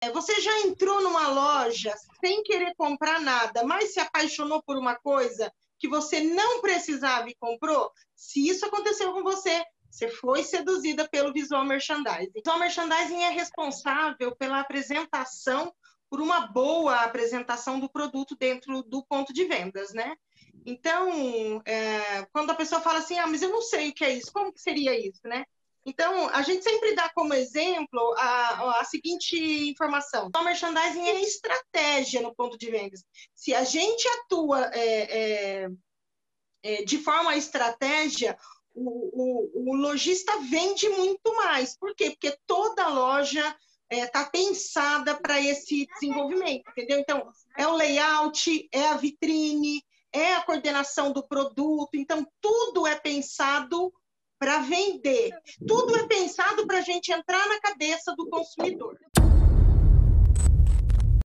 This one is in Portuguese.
É, você já entrou numa loja sem querer comprar nada, mas se apaixonou por uma coisa que você não precisava e comprou? Se isso aconteceu com você, você foi seduzida pelo visual merchandising. O merchandising é responsável pela apresentação, por uma boa apresentação do produto dentro do ponto de vendas, né? Então, é, quando a pessoa fala assim, ah, mas eu não sei o que é isso, como que seria isso, né? Então, a gente sempre dá como exemplo a, a seguinte informação: o merchandising é estratégia no ponto de vendas. Se a gente atua é, é, é, de forma estratégia, o, o, o, lojista vende muito mais. Por quê? Porque toda loja está é, pensada para esse desenvolvimento, entendeu? Então, é o layout, é a vitrine, é a coordenação do produto. Então, tudo é pensado para vender. Tudo é pensado para a gente entrar na cabeça do consumidor.